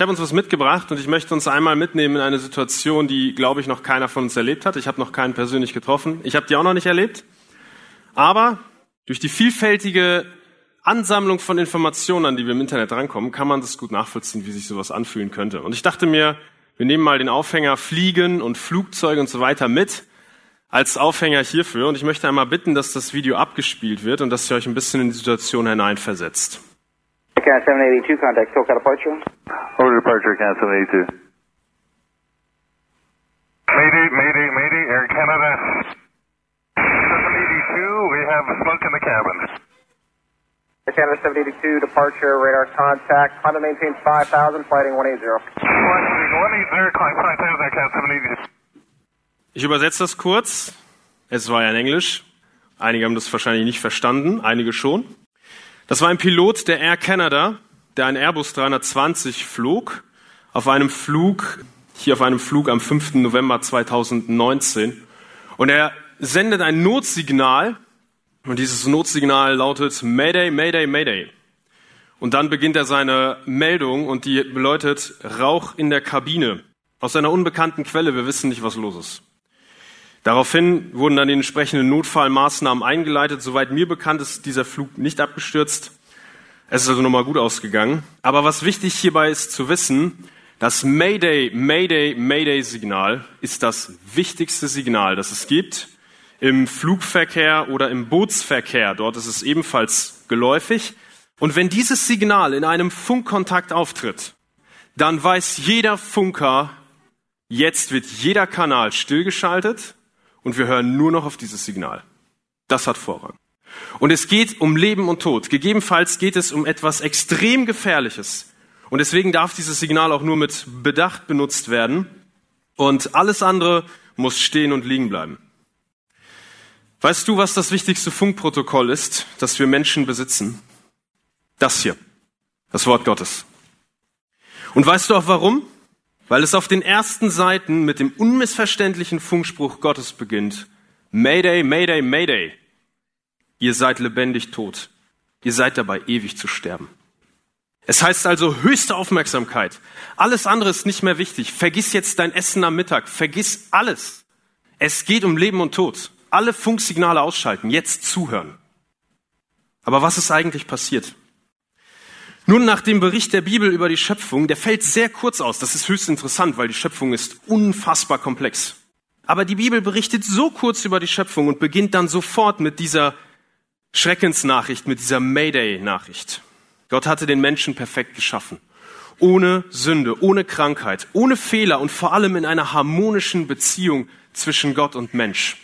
Ich habe uns was mitgebracht und ich möchte uns einmal mitnehmen in eine Situation, die, glaube ich, noch keiner von uns erlebt hat. Ich habe noch keinen persönlich getroffen. Ich habe die auch noch nicht erlebt. Aber durch die vielfältige Ansammlung von Informationen, an die wir im Internet rankommen, kann man das gut nachvollziehen, wie sich sowas anfühlen könnte. Und ich dachte mir, wir nehmen mal den Aufhänger Fliegen und Flugzeuge und so weiter mit als Aufhänger hierfür. Und ich möchte einmal bitten, dass das Video abgespielt wird und dass ihr euch ein bisschen in die Situation hineinversetzt. Can 782, contact SoCal departure. Over departure, Can 782. Mayday, Mayday, Mayday, Air Canada. 782, we have smoke in the cabin. Air Canada 782, departure, radar contact. Climb and maintain 5000, flighting 180. Flight 180, climb 5000, Cat 782. Ich übersetze das kurz. Es war ja in Englisch. Einige haben das wahrscheinlich nicht verstanden, einige schon. Das war ein Pilot der Air Canada, der einen Airbus 320 flog, auf einem Flug, hier auf einem Flug am 5. November 2019. Und er sendet ein Notsignal, und dieses Notsignal lautet Mayday, Mayday, Mayday. Und dann beginnt er seine Meldung und die bedeutet Rauch in der Kabine. Aus einer unbekannten Quelle, wir wissen nicht, was los ist. Daraufhin wurden dann die entsprechenden Notfallmaßnahmen eingeleitet. Soweit mir bekannt ist dieser Flug nicht abgestürzt. Es ist also nochmal gut ausgegangen. Aber was wichtig hierbei ist zu wissen, das Mayday, Mayday, Mayday Signal ist das wichtigste Signal, das es gibt im Flugverkehr oder im Bootsverkehr. Dort ist es ebenfalls geläufig. Und wenn dieses Signal in einem Funkkontakt auftritt, dann weiß jeder Funker, jetzt wird jeder Kanal stillgeschaltet und wir hören nur noch auf dieses Signal. Das hat Vorrang. Und es geht um Leben und Tod. Gegebenenfalls geht es um etwas extrem Gefährliches. Und deswegen darf dieses Signal auch nur mit Bedacht benutzt werden. Und alles andere muss stehen und liegen bleiben. Weißt du, was das wichtigste Funkprotokoll ist, das wir Menschen besitzen? Das hier. Das Wort Gottes. Und weißt du auch warum? Weil es auf den ersten Seiten mit dem unmissverständlichen Funkspruch Gottes beginnt. Mayday, Mayday, Mayday. Ihr seid lebendig tot. Ihr seid dabei, ewig zu sterben. Es heißt also höchste Aufmerksamkeit. Alles andere ist nicht mehr wichtig. Vergiss jetzt dein Essen am Mittag. Vergiss alles. Es geht um Leben und Tod. Alle Funksignale ausschalten. Jetzt zuhören. Aber was ist eigentlich passiert? Nun, nach dem Bericht der Bibel über die Schöpfung, der fällt sehr kurz aus. Das ist höchst interessant, weil die Schöpfung ist unfassbar komplex. Aber die Bibel berichtet so kurz über die Schöpfung und beginnt dann sofort mit dieser Schreckensnachricht, mit dieser Mayday-Nachricht. Gott hatte den Menschen perfekt geschaffen. Ohne Sünde, ohne Krankheit, ohne Fehler und vor allem in einer harmonischen Beziehung zwischen Gott und Mensch.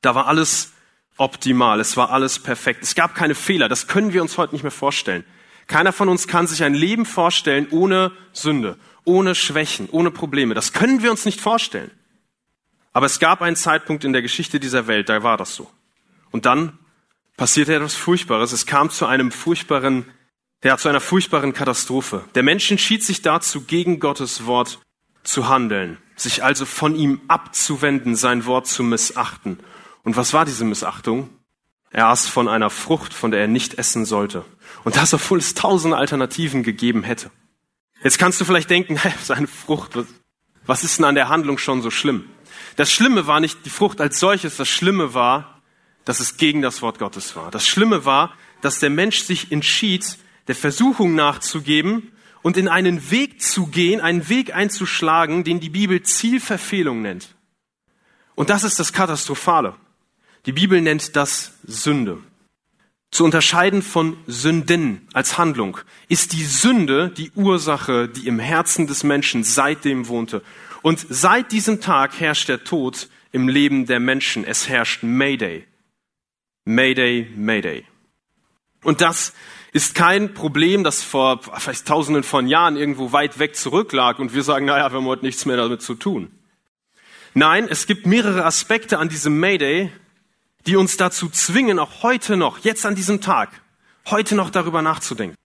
Da war alles optimal, es war alles perfekt. Es gab keine Fehler, das können wir uns heute nicht mehr vorstellen. Keiner von uns kann sich ein Leben vorstellen ohne Sünde, ohne Schwächen, ohne Probleme. Das können wir uns nicht vorstellen. Aber es gab einen Zeitpunkt in der Geschichte dieser Welt, da war das so. Und dann passierte etwas Furchtbares. Es kam zu einem furchtbaren, ja, zu einer furchtbaren Katastrophe. Der Mensch entschied sich dazu, gegen Gottes Wort zu handeln, sich also von ihm abzuwenden, sein Wort zu missachten. Und was war diese Missachtung? Er aß von einer Frucht, von der er nicht essen sollte. Und das, obwohl es tausende Alternativen gegeben hätte. Jetzt kannst du vielleicht denken, hey, seine Frucht, was, was ist denn an der Handlung schon so schlimm? Das Schlimme war nicht die Frucht als solches, das Schlimme war, dass es gegen das Wort Gottes war. Das Schlimme war, dass der Mensch sich entschied, der Versuchung nachzugeben und in einen Weg zu gehen, einen Weg einzuschlagen, den die Bibel Zielverfehlung nennt. Und das ist das Katastrophale. Die Bibel nennt das Sünde. Zu unterscheiden von Sünden als Handlung ist die Sünde die Ursache, die im Herzen des Menschen seitdem wohnte. Und seit diesem Tag herrscht der Tod im Leben der Menschen. Es herrscht Mayday. Mayday, Mayday. Und das ist kein Problem, das vor vielleicht tausenden von Jahren irgendwo weit weg zurücklag und wir sagen, naja, wir haben heute nichts mehr damit zu tun. Nein, es gibt mehrere Aspekte an diesem Mayday, die uns dazu zwingen, auch heute noch, jetzt an diesem Tag, heute noch darüber nachzudenken.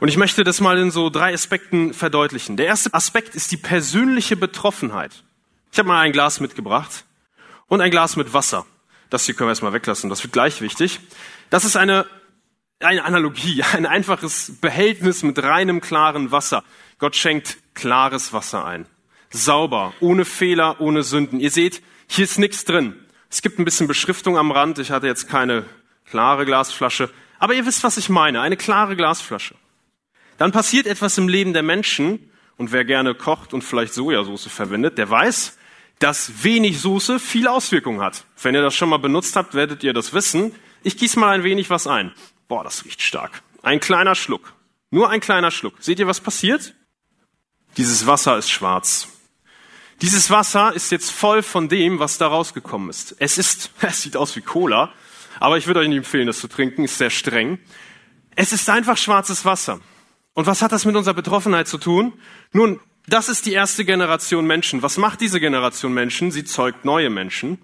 Und ich möchte das mal in so drei Aspekten verdeutlichen. Der erste Aspekt ist die persönliche Betroffenheit. Ich habe mal ein Glas mitgebracht und ein Glas mit Wasser. Das hier können wir erstmal weglassen, das wird gleich wichtig. Das ist eine eine Analogie, ein einfaches Behältnis mit reinem, klaren Wasser. Gott schenkt klares Wasser ein. Sauber, ohne Fehler, ohne Sünden. Ihr seht, hier ist nichts drin. Es gibt ein bisschen Beschriftung am Rand. Ich hatte jetzt keine klare Glasflasche. Aber ihr wisst, was ich meine. Eine klare Glasflasche. Dann passiert etwas im Leben der Menschen. Und wer gerne kocht und vielleicht Sojasauce verwendet, der weiß, dass wenig Soße viel Auswirkung hat. Wenn ihr das schon mal benutzt habt, werdet ihr das wissen. Ich gieße mal ein wenig was ein. Boah, das riecht stark. Ein kleiner Schluck. Nur ein kleiner Schluck. Seht ihr, was passiert? Dieses Wasser ist schwarz. Dieses Wasser ist jetzt voll von dem, was da rausgekommen ist. Es ist, es sieht aus wie Cola, aber ich würde euch nicht empfehlen, das zu trinken, ist sehr streng. Es ist einfach schwarzes Wasser. Und was hat das mit unserer Betroffenheit zu tun? Nun, das ist die erste Generation Menschen. Was macht diese Generation Menschen? Sie zeugt neue Menschen.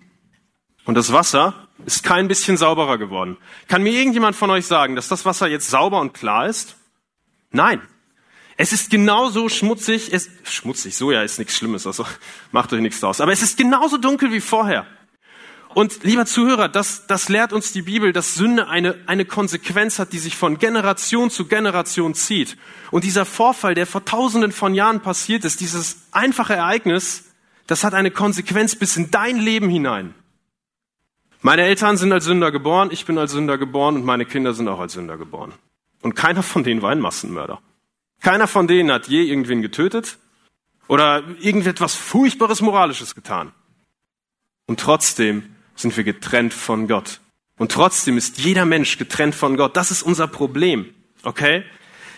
Und das Wasser ist kein bisschen sauberer geworden. Kann mir irgendjemand von euch sagen, dass das Wasser jetzt sauber und klar ist? Nein. Es ist genauso schmutzig, es, schmutzig, so ja ist nichts Schlimmes, also macht euch nichts draus. Aber es ist genauso dunkel wie vorher. Und lieber Zuhörer, das, das lehrt uns die Bibel, dass Sünde eine, eine Konsequenz hat, die sich von Generation zu Generation zieht. Und dieser Vorfall, der vor tausenden von Jahren passiert ist, dieses einfache Ereignis, das hat eine Konsequenz bis in dein Leben hinein. Meine Eltern sind als Sünder geboren, ich bin als Sünder geboren und meine Kinder sind auch als Sünder geboren. Und keiner von denen war ein Massenmörder. Keiner von denen hat je irgendwen getötet oder irgendetwas Furchtbares Moralisches getan. Und trotzdem sind wir getrennt von Gott. Und trotzdem ist jeder Mensch getrennt von Gott. Das ist unser Problem. Okay?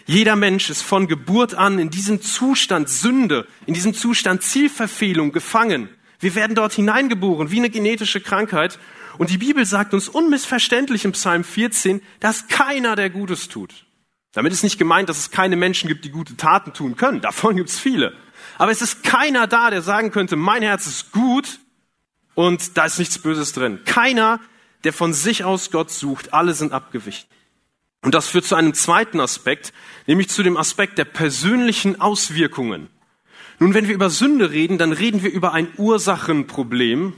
Jeder Mensch ist von Geburt an in diesem Zustand Sünde, in diesem Zustand Zielverfehlung gefangen. Wir werden dort hineingeboren, wie eine genetische Krankheit. Und die Bibel sagt uns unmissverständlich im Psalm 14, dass keiner der Gutes tut. Damit ist nicht gemeint, dass es keine Menschen gibt, die gute Taten tun können. Davon gibt es viele. Aber es ist keiner da, der sagen könnte, mein Herz ist gut und da ist nichts Böses drin. Keiner, der von sich aus Gott sucht, alle sind abgewichen. Und das führt zu einem zweiten Aspekt, nämlich zu dem Aspekt der persönlichen Auswirkungen. Nun, wenn wir über Sünde reden, dann reden wir über ein Ursachenproblem.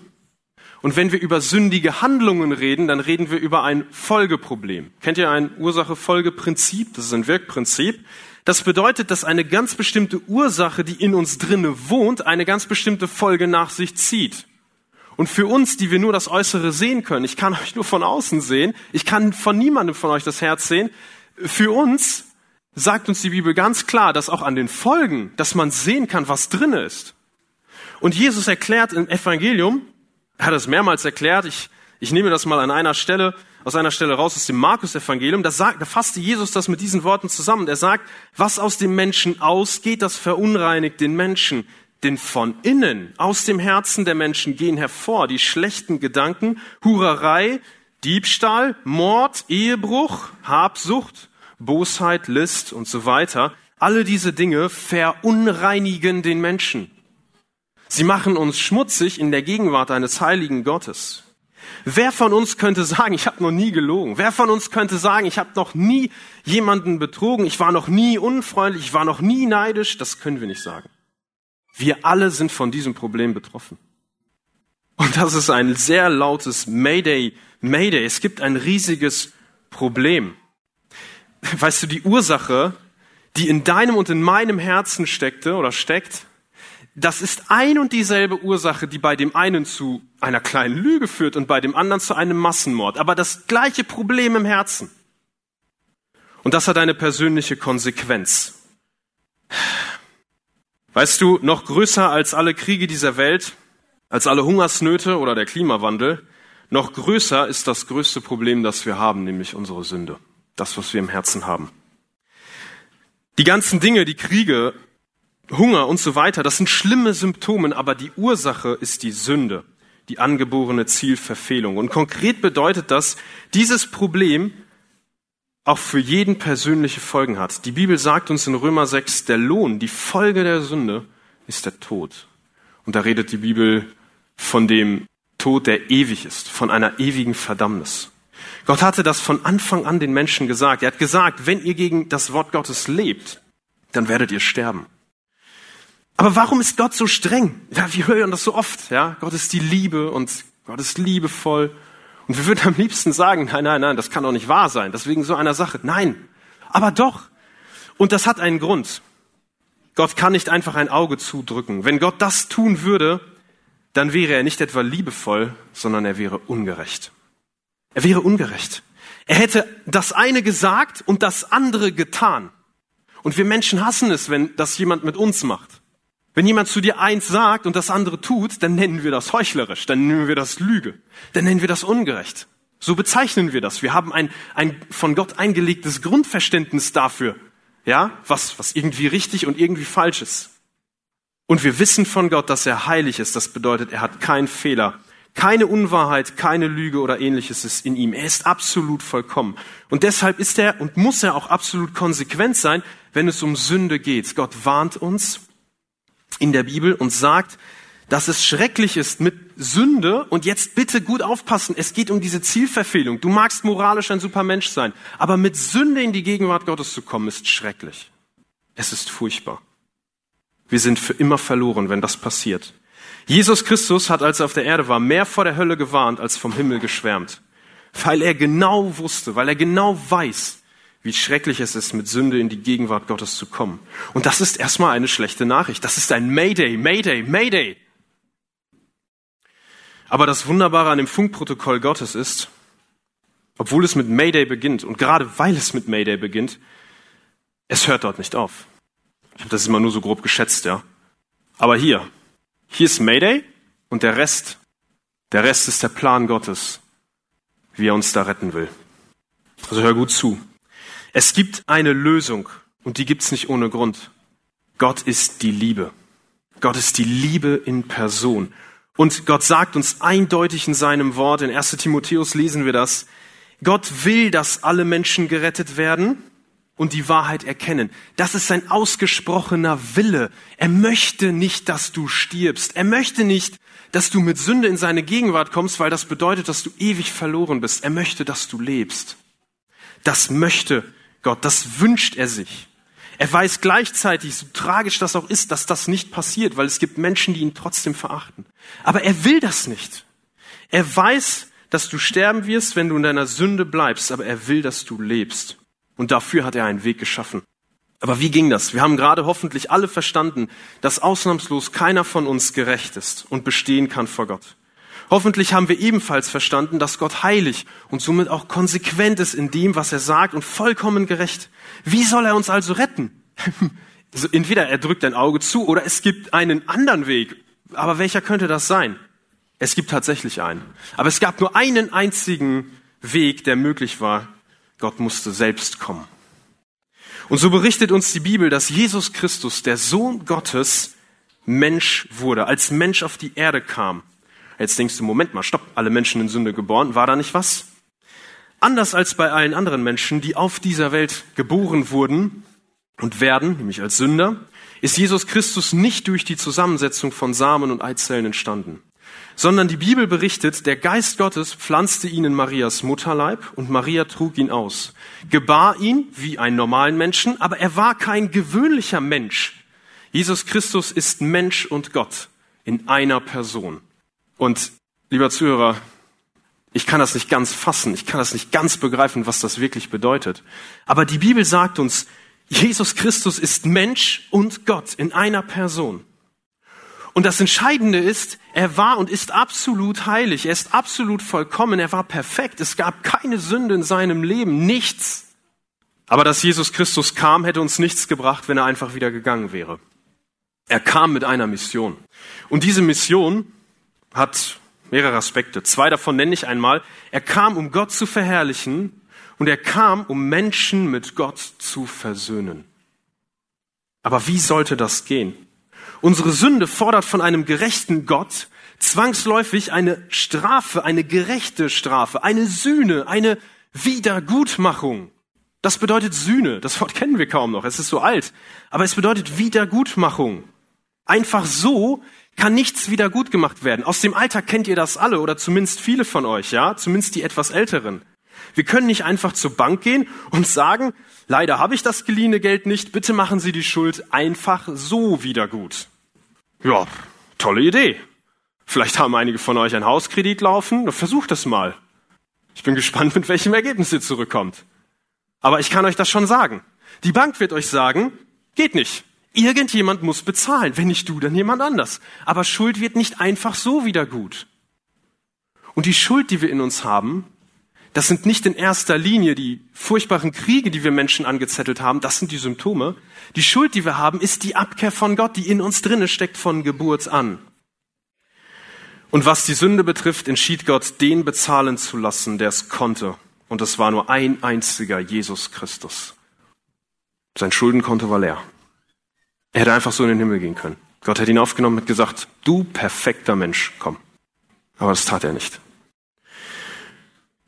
Und wenn wir über sündige Handlungen reden, dann reden wir über ein Folgeproblem. Kennt ihr ein Ursache-Folge-Prinzip? Das ist ein Wirkprinzip. Das bedeutet, dass eine ganz bestimmte Ursache, die in uns drinne wohnt, eine ganz bestimmte Folge nach sich zieht. Und für uns, die wir nur das Äußere sehen können, ich kann euch nur von außen sehen, ich kann von niemandem von euch das Herz sehen, für uns sagt uns die Bibel ganz klar, dass auch an den Folgen, dass man sehen kann, was drinne ist. Und Jesus erklärt im Evangelium, er hat es mehrmals erklärt, ich, ich nehme das mal an einer Stelle, aus einer Stelle raus aus dem Markus-Evangelium, da, sagt, da fasste Jesus das mit diesen Worten zusammen. Er sagt, was aus dem Menschen ausgeht, das verunreinigt den Menschen. Denn von innen, aus dem Herzen der Menschen gehen hervor die schlechten Gedanken, Hurerei, Diebstahl, Mord, Ehebruch, Habsucht, Bosheit, List und so weiter. Alle diese Dinge verunreinigen den Menschen. Sie machen uns schmutzig in der Gegenwart eines heiligen Gottes. Wer von uns könnte sagen, ich habe noch nie gelogen? Wer von uns könnte sagen, ich habe noch nie jemanden betrogen, ich war noch nie unfreundlich, ich war noch nie neidisch? Das können wir nicht sagen. Wir alle sind von diesem Problem betroffen. Und das ist ein sehr lautes Mayday, Mayday. Es gibt ein riesiges Problem. Weißt du, die Ursache, die in deinem und in meinem Herzen steckte oder steckt, das ist ein und dieselbe Ursache, die bei dem einen zu einer kleinen Lüge führt und bei dem anderen zu einem Massenmord. Aber das gleiche Problem im Herzen. Und das hat eine persönliche Konsequenz. Weißt du, noch größer als alle Kriege dieser Welt, als alle Hungersnöte oder der Klimawandel, noch größer ist das größte Problem, das wir haben, nämlich unsere Sünde. Das, was wir im Herzen haben. Die ganzen Dinge, die Kriege, Hunger und so weiter, das sind schlimme Symptome, aber die Ursache ist die Sünde, die angeborene Zielverfehlung. Und konkret bedeutet das, dieses Problem auch für jeden persönliche Folgen hat. Die Bibel sagt uns in Römer 6, der Lohn, die Folge der Sünde ist der Tod. Und da redet die Bibel von dem Tod, der ewig ist, von einer ewigen Verdammnis. Gott hatte das von Anfang an den Menschen gesagt. Er hat gesagt, wenn ihr gegen das Wort Gottes lebt, dann werdet ihr sterben. Aber warum ist Gott so streng? Ja, wir hören das so oft, ja. Gott ist die Liebe und Gott ist liebevoll Und wir würden am liebsten sagen, nein, nein, nein, das kann doch nicht wahr sein. Deswegen so einer Sache. Nein, aber doch. Und das hat einen Grund. Gott kann nicht einfach ein Auge zudrücken. Wenn Gott das tun würde, dann wäre er nicht etwa liebevoll, sondern er wäre ungerecht. Er wäre ungerecht. Er hätte das eine gesagt und das andere getan. Und wir Menschen hassen es, wenn das jemand mit uns macht. Wenn jemand zu dir eins sagt und das andere tut, dann nennen wir das heuchlerisch, dann nennen wir das Lüge, dann nennen wir das ungerecht. So bezeichnen wir das. Wir haben ein, ein von Gott eingelegtes Grundverständnis dafür, ja, was, was irgendwie richtig und irgendwie falsch ist. Und wir wissen von Gott, dass er heilig ist. Das bedeutet, er hat keinen Fehler. Keine Unwahrheit, keine Lüge oder ähnliches ist in ihm. Er ist absolut vollkommen. Und deshalb ist er und muss er auch absolut konsequent sein, wenn es um Sünde geht. Gott warnt uns in der Bibel und sagt, dass es schrecklich ist mit Sünde und jetzt bitte gut aufpassen, es geht um diese Zielverfehlung. Du magst moralisch ein super Mensch sein, aber mit Sünde in die Gegenwart Gottes zu kommen, ist schrecklich. Es ist furchtbar. Wir sind für immer verloren, wenn das passiert. Jesus Christus hat, als er auf der Erde war, mehr vor der Hölle gewarnt als vom Himmel geschwärmt, weil er genau wusste, weil er genau weiß, wie schrecklich es ist, mit Sünde in die Gegenwart Gottes zu kommen. Und das ist erstmal eine schlechte Nachricht. Das ist ein Mayday, Mayday, Mayday. Aber das Wunderbare an dem Funkprotokoll Gottes ist, obwohl es mit Mayday beginnt und gerade weil es mit Mayday beginnt, es hört dort nicht auf. Ich habe das immer nur so grob geschätzt, ja. Aber hier, hier ist Mayday und der Rest, der Rest ist der Plan Gottes, wie er uns da retten will. Also hör gut zu. Es gibt eine Lösung und die gibt's nicht ohne Grund. Gott ist die Liebe. Gott ist die Liebe in Person. Und Gott sagt uns eindeutig in seinem Wort, in 1 Timotheus lesen wir das, Gott will, dass alle Menschen gerettet werden und die Wahrheit erkennen. Das ist sein ausgesprochener Wille. Er möchte nicht, dass du stirbst. Er möchte nicht, dass du mit Sünde in seine Gegenwart kommst, weil das bedeutet, dass du ewig verloren bist. Er möchte, dass du lebst. Das möchte Gott, das wünscht er sich. Er weiß gleichzeitig, so tragisch das auch ist, dass das nicht passiert, weil es gibt Menschen, die ihn trotzdem verachten. Aber er will das nicht. Er weiß, dass du sterben wirst, wenn du in deiner Sünde bleibst, aber er will, dass du lebst. Und dafür hat er einen Weg geschaffen. Aber wie ging das? Wir haben gerade hoffentlich alle verstanden, dass ausnahmslos keiner von uns gerecht ist und bestehen kann vor Gott. Hoffentlich haben wir ebenfalls verstanden, dass Gott heilig und somit auch konsequent ist in dem, was er sagt und vollkommen gerecht. Wie soll er uns also retten? Also entweder er drückt ein Auge zu oder es gibt einen anderen Weg. Aber welcher könnte das sein? Es gibt tatsächlich einen. Aber es gab nur einen einzigen Weg, der möglich war. Gott musste selbst kommen. Und so berichtet uns die Bibel, dass Jesus Christus, der Sohn Gottes, Mensch wurde, als Mensch auf die Erde kam Jetzt denkst du, Moment mal, stopp, alle Menschen in Sünde geboren, war da nicht was? Anders als bei allen anderen Menschen, die auf dieser Welt geboren wurden und werden, nämlich als Sünder, ist Jesus Christus nicht durch die Zusammensetzung von Samen und Eizellen entstanden, sondern die Bibel berichtet, der Geist Gottes pflanzte ihn in Marias Mutterleib und Maria trug ihn aus, gebar ihn wie einen normalen Menschen, aber er war kein gewöhnlicher Mensch. Jesus Christus ist Mensch und Gott in einer Person. Und lieber Zuhörer, ich kann das nicht ganz fassen, ich kann das nicht ganz begreifen, was das wirklich bedeutet. Aber die Bibel sagt uns, Jesus Christus ist Mensch und Gott in einer Person. Und das Entscheidende ist, er war und ist absolut heilig, er ist absolut vollkommen, er war perfekt, es gab keine Sünde in seinem Leben, nichts. Aber dass Jesus Christus kam, hätte uns nichts gebracht, wenn er einfach wieder gegangen wäre. Er kam mit einer Mission. Und diese Mission hat mehrere Aspekte. Zwei davon nenne ich einmal. Er kam, um Gott zu verherrlichen und er kam, um Menschen mit Gott zu versöhnen. Aber wie sollte das gehen? Unsere Sünde fordert von einem gerechten Gott zwangsläufig eine Strafe, eine gerechte Strafe, eine Sühne, eine Wiedergutmachung. Das bedeutet Sühne. Das Wort kennen wir kaum noch. Es ist so alt. Aber es bedeutet Wiedergutmachung. Einfach so kann nichts wieder gut gemacht werden. Aus dem Alltag kennt ihr das alle oder zumindest viele von euch, ja, zumindest die etwas älteren. Wir können nicht einfach zur Bank gehen und sagen, leider habe ich das geliehene Geld nicht, bitte machen Sie die Schuld einfach so wieder gut. Ja, tolle Idee. Vielleicht haben einige von euch einen Hauskredit laufen, versucht es mal. Ich bin gespannt, mit welchem Ergebnis ihr zurückkommt. Aber ich kann euch das schon sagen. Die Bank wird euch sagen, geht nicht. Irgendjemand muss bezahlen. Wenn nicht du, dann jemand anders. Aber Schuld wird nicht einfach so wieder gut. Und die Schuld, die wir in uns haben, das sind nicht in erster Linie die furchtbaren Kriege, die wir Menschen angezettelt haben, das sind die Symptome. Die Schuld, die wir haben, ist die Abkehr von Gott, die in uns drinne steckt von Geburt an. Und was die Sünde betrifft, entschied Gott, den bezahlen zu lassen, der es konnte. Und es war nur ein einziger, Jesus Christus. Sein Schuldenkonto war leer. Er hätte einfach so in den Himmel gehen können. Gott hätte ihn aufgenommen und gesagt, du perfekter Mensch, komm. Aber das tat er nicht.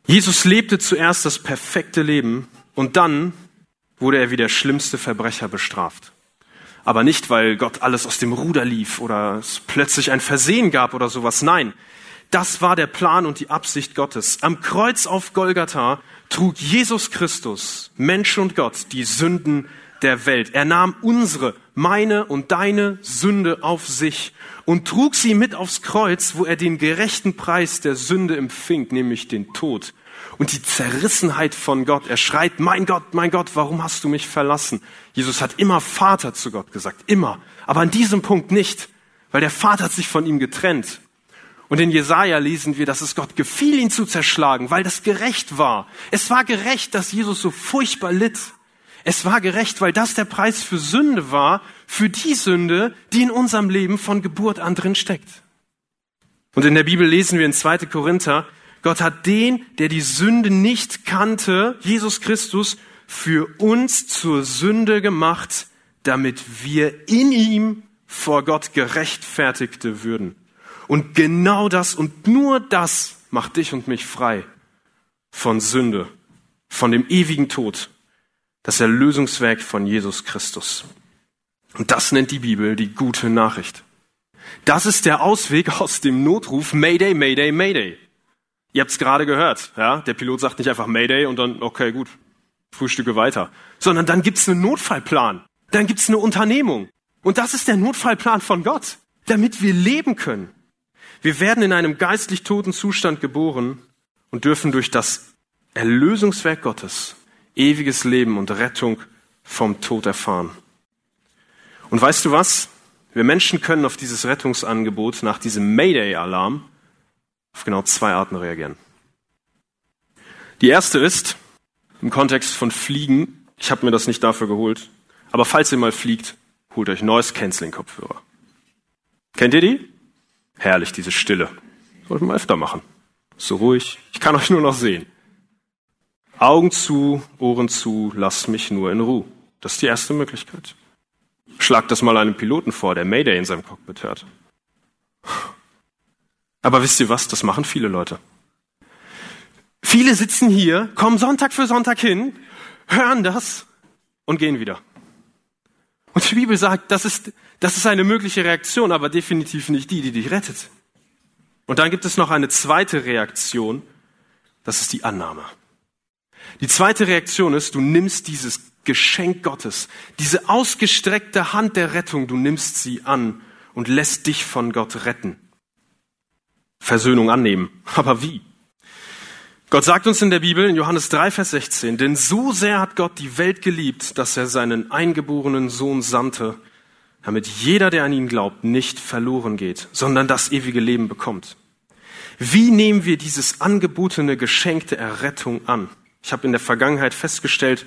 Jesus lebte zuerst das perfekte Leben und dann wurde er wie der schlimmste Verbrecher bestraft. Aber nicht, weil Gott alles aus dem Ruder lief oder es plötzlich ein Versehen gab oder sowas. Nein, das war der Plan und die Absicht Gottes. Am Kreuz auf Golgatha trug Jesus Christus, Mensch und Gott, die Sünden der Welt. Er nahm unsere, meine und deine Sünde auf sich und trug sie mit aufs Kreuz, wo er den gerechten Preis der Sünde empfing, nämlich den Tod. Und die Zerrissenheit von Gott. Er schreit, mein Gott, mein Gott, warum hast du mich verlassen? Jesus hat immer Vater zu Gott gesagt, immer. Aber an diesem Punkt nicht, weil der Vater hat sich von ihm getrennt. Und in Jesaja lesen wir, dass es Gott gefiel, ihn zu zerschlagen, weil das gerecht war. Es war gerecht, dass Jesus so furchtbar litt. Es war gerecht, weil das der Preis für Sünde war, für die Sünde, die in unserem Leben von Geburt an drin steckt. Und in der Bibel lesen wir in 2. Korinther, Gott hat den, der die Sünde nicht kannte, Jesus Christus, für uns zur Sünde gemacht, damit wir in ihm vor Gott gerechtfertigte würden. Und genau das und nur das macht dich und mich frei von Sünde, von dem ewigen Tod, das Erlösungswerk von Jesus Christus. Und das nennt die Bibel die gute Nachricht. Das ist der Ausweg aus dem Notruf Mayday, Mayday, Mayday. Ihr habt es gerade gehört, ja? Der Pilot sagt nicht einfach Mayday und dann, okay, gut, Frühstücke weiter. Sondern dann gibt's einen Notfallplan. Dann gibt's eine Unternehmung. Und das ist der Notfallplan von Gott, damit wir leben können. Wir werden in einem geistlich toten Zustand geboren und dürfen durch das Erlösungswerk Gottes ewiges Leben und Rettung vom Tod erfahren. Und weißt du was? Wir Menschen können auf dieses Rettungsangebot nach diesem Mayday-Alarm auf genau zwei Arten reagieren. Die erste ist, im Kontext von Fliegen, ich habe mir das nicht dafür geholt, aber falls ihr mal fliegt, holt euch Noise Canceling Kopfhörer. Kennt ihr die? Herrlich, diese Stille. Sollten wir öfter machen. So ruhig. Ich kann euch nur noch sehen. Augen zu, Ohren zu, lasst mich nur in Ruhe. Das ist die erste Möglichkeit. Schlag das mal einem Piloten vor, der Mayday in seinem Cockpit hört. Aber wisst ihr was? Das machen viele Leute. Viele sitzen hier, kommen Sonntag für Sonntag hin, hören das und gehen wieder. Und die Bibel sagt, das ist, das ist eine mögliche Reaktion, aber definitiv nicht die, die dich rettet. Und dann gibt es noch eine zweite Reaktion, das ist die Annahme. Die zweite Reaktion ist, du nimmst dieses Geschenk Gottes, diese ausgestreckte Hand der Rettung, du nimmst sie an und lässt dich von Gott retten. Versöhnung annehmen. Aber wie? Gott sagt uns in der Bibel in Johannes 3, Vers 16, denn so sehr hat Gott die Welt geliebt, dass er seinen eingeborenen Sohn sandte, damit jeder, der an ihn glaubt, nicht verloren geht, sondern das ewige Leben bekommt. Wie nehmen wir dieses angebotene Geschenk der Errettung an? Ich habe in der Vergangenheit festgestellt,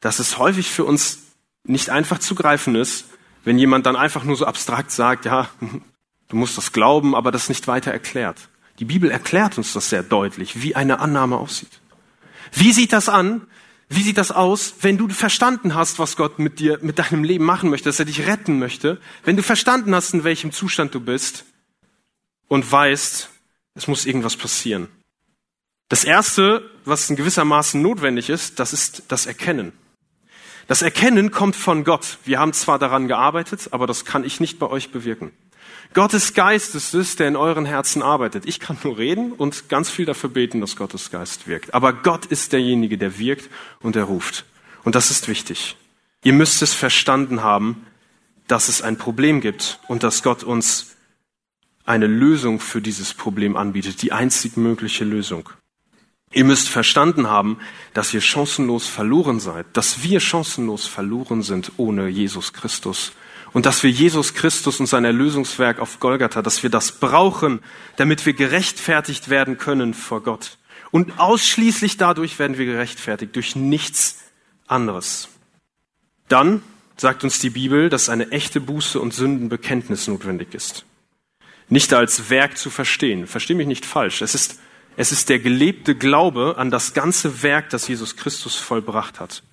dass es häufig für uns nicht einfach zu greifen ist, wenn jemand dann einfach nur so abstrakt sagt, ja, du musst das glauben, aber das nicht weiter erklärt. Die Bibel erklärt uns das sehr deutlich, wie eine Annahme aussieht. Wie sieht das an? Wie sieht das aus, wenn du verstanden hast, was Gott mit dir, mit deinem Leben machen möchte, dass er dich retten möchte? Wenn du verstanden hast, in welchem Zustand du bist und weißt, es muss irgendwas passieren. Das erste, was in gewissermaßen notwendig ist, das ist das Erkennen. Das Erkennen kommt von Gott. Wir haben zwar daran gearbeitet, aber das kann ich nicht bei euch bewirken. Gottes Geist ist es, der in euren Herzen arbeitet. Ich kann nur reden und ganz viel dafür beten, dass Gottes Geist wirkt. Aber Gott ist derjenige, der wirkt und der ruft. Und das ist wichtig. Ihr müsst es verstanden haben, dass es ein Problem gibt und dass Gott uns eine Lösung für dieses Problem anbietet, die einzig mögliche Lösung. Ihr müsst verstanden haben, dass ihr chancenlos verloren seid, dass wir chancenlos verloren sind ohne Jesus Christus und dass wir Jesus Christus und sein Erlösungswerk auf Golgatha, dass wir das brauchen, damit wir gerechtfertigt werden können vor Gott. Und ausschließlich dadurch werden wir gerechtfertigt, durch nichts anderes. Dann sagt uns die Bibel, dass eine echte Buße und Sündenbekenntnis notwendig ist. Nicht als Werk zu verstehen. Versteh mich nicht falsch. Es ist es ist der gelebte Glaube an das ganze Werk, das Jesus Christus vollbracht hat.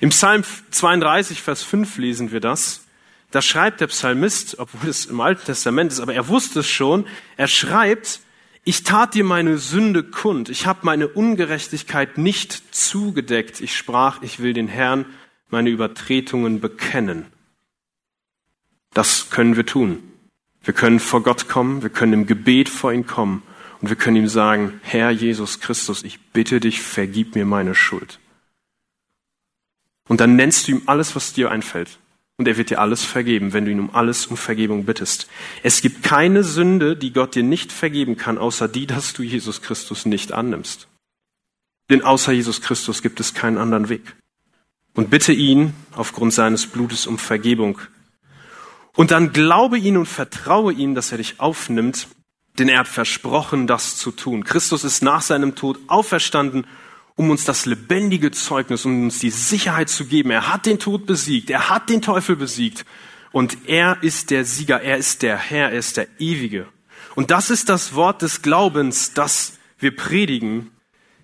Im Psalm 32, Vers 5 lesen wir das. Da schreibt der Psalmist, obwohl es im Alten Testament ist, aber er wusste es schon, er schreibt, ich tat dir meine Sünde kund, ich habe meine Ungerechtigkeit nicht zugedeckt, ich sprach, ich will den Herrn meine Übertretungen bekennen. Das können wir tun. Wir können vor Gott kommen, wir können im Gebet vor ihn kommen und wir können ihm sagen, Herr Jesus Christus, ich bitte dich, vergib mir meine Schuld. Und dann nennst du ihm alles, was dir einfällt. Und er wird dir alles vergeben, wenn du ihn um alles um Vergebung bittest. Es gibt keine Sünde, die Gott dir nicht vergeben kann, außer die, dass du Jesus Christus nicht annimmst. Denn außer Jesus Christus gibt es keinen anderen Weg. Und bitte ihn aufgrund seines Blutes um Vergebung. Und dann glaube ihn und vertraue ihm, dass er dich aufnimmt denn er hat versprochen, das zu tun. Christus ist nach seinem Tod auferstanden, um uns das lebendige Zeugnis, um uns die Sicherheit zu geben. Er hat den Tod besiegt, er hat den Teufel besiegt und er ist der Sieger, er ist der Herr, er ist der Ewige. Und das ist das Wort des Glaubens, das wir predigen,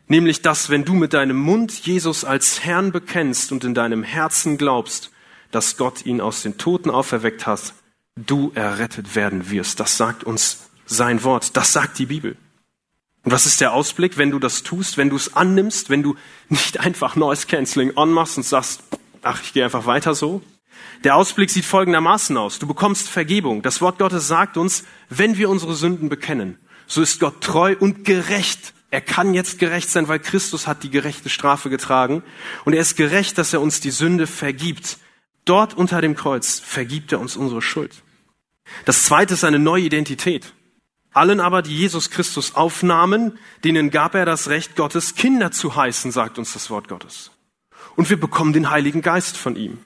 nämlich dass wenn du mit deinem Mund Jesus als Herrn bekennst und in deinem Herzen glaubst, dass Gott ihn aus den Toten auferweckt hat, du errettet werden wirst. Das sagt uns sein Wort. Das sagt die Bibel. Und was ist der Ausblick, wenn du das tust, wenn du es annimmst, wenn du nicht einfach Noise Cancelling on machst und sagst, ach, ich gehe einfach weiter so? Der Ausblick sieht folgendermaßen aus. Du bekommst Vergebung. Das Wort Gottes sagt uns, wenn wir unsere Sünden bekennen, so ist Gott treu und gerecht. Er kann jetzt gerecht sein, weil Christus hat die gerechte Strafe getragen. Und er ist gerecht, dass er uns die Sünde vergibt. Dort unter dem Kreuz vergibt er uns unsere Schuld. Das zweite ist eine neue Identität. Allen aber, die Jesus Christus aufnahmen, denen gab er das Recht, Gottes Kinder zu heißen, sagt uns das Wort Gottes. Und wir bekommen den Heiligen Geist von ihm.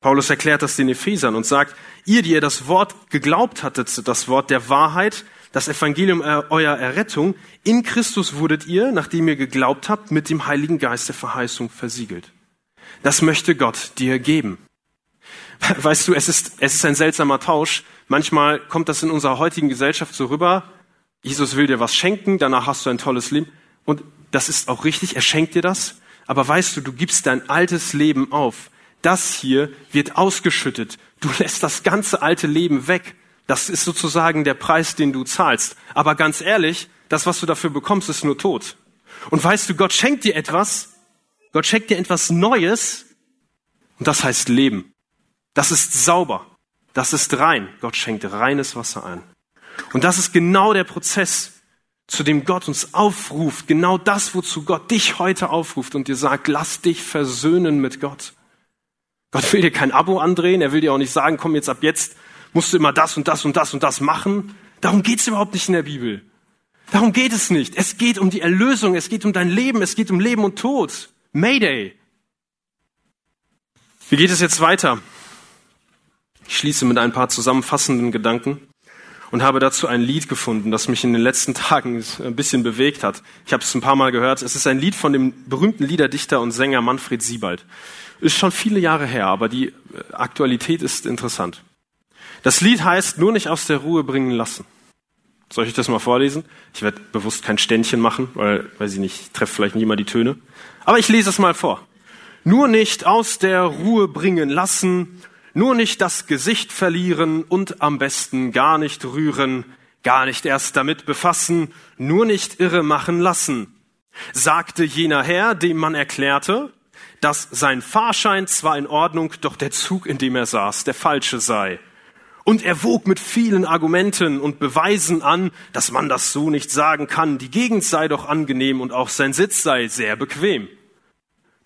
Paulus erklärt das den Ephesern und sagt, ihr, die ihr das Wort geglaubt hattet, das Wort der Wahrheit, das Evangelium eurer Errettung, in Christus wurdet ihr, nachdem ihr geglaubt habt, mit dem Heiligen Geist der Verheißung versiegelt. Das möchte Gott dir geben. Weißt du, es ist, es ist ein seltsamer Tausch. Manchmal kommt das in unserer heutigen Gesellschaft so rüber. Jesus will dir was schenken, danach hast du ein tolles Leben. Und das ist auch richtig, er schenkt dir das. Aber weißt du, du gibst dein altes Leben auf. Das hier wird ausgeschüttet. Du lässt das ganze alte Leben weg. Das ist sozusagen der Preis, den du zahlst. Aber ganz ehrlich, das, was du dafür bekommst, ist nur Tod. Und weißt du, Gott schenkt dir etwas. Gott schenkt dir etwas Neues. Und das heißt Leben. Das ist sauber. Das ist rein. Gott schenkt reines Wasser ein. Und das ist genau der Prozess, zu dem Gott uns aufruft. Genau das, wozu Gott dich heute aufruft und dir sagt, lass dich versöhnen mit Gott. Gott will dir kein Abo andrehen. Er will dir auch nicht sagen, komm jetzt ab jetzt, musst du immer das und das und das und das machen. Darum geht's überhaupt nicht in der Bibel. Darum geht es nicht. Es geht um die Erlösung. Es geht um dein Leben. Es geht um Leben und Tod. Mayday. Wie geht es jetzt weiter? Ich schließe mit ein paar zusammenfassenden Gedanken und habe dazu ein Lied gefunden, das mich in den letzten Tagen ein bisschen bewegt hat. Ich habe es ein paar Mal gehört. Es ist ein Lied von dem berühmten Liederdichter und Sänger Manfred Siebald. Ist schon viele Jahre her, aber die äh, Aktualität ist interessant. Das Lied heißt Nur nicht aus der Ruhe bringen lassen. Soll ich das mal vorlesen? Ich werde bewusst kein Ständchen machen, weil, weiß ich nicht, ich treffe vielleicht nicht immer die Töne. Aber ich lese es mal vor. Nur nicht aus der Ruhe bringen lassen, nur nicht das Gesicht verlieren und am besten gar nicht rühren, gar nicht erst damit befassen, nur nicht irre machen lassen, sagte jener Herr, dem man erklärte, dass sein Fahrschein zwar in Ordnung, doch der Zug, in dem er saß, der falsche sei. Und er wog mit vielen Argumenten und Beweisen an, dass man das so nicht sagen kann, die Gegend sei doch angenehm und auch sein Sitz sei sehr bequem.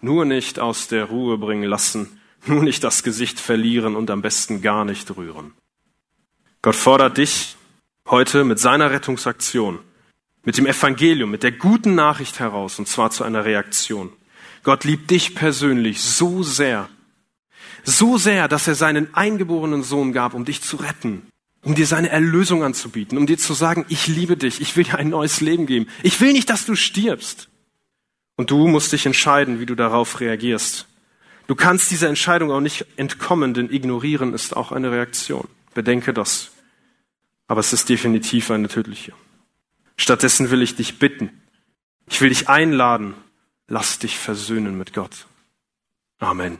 Nur nicht aus der Ruhe bringen lassen, nur nicht das Gesicht verlieren und am besten gar nicht rühren. Gott fordert dich heute mit seiner Rettungsaktion mit dem Evangelium, mit der guten Nachricht heraus, und zwar zu einer Reaktion. Gott liebt dich persönlich so sehr, so sehr, dass er seinen eingeborenen Sohn gab, um dich zu retten, um dir seine Erlösung anzubieten, um dir zu sagen, ich liebe dich, ich will dir ein neues Leben geben. Ich will nicht, dass du stirbst. Und du musst dich entscheiden, wie du darauf reagierst. Du kannst dieser Entscheidung auch nicht entkommen, denn ignorieren ist auch eine Reaktion. Bedenke das. Aber es ist definitiv eine tödliche. Stattdessen will ich dich bitten. Ich will dich einladen. Lass dich versöhnen mit Gott. Amen.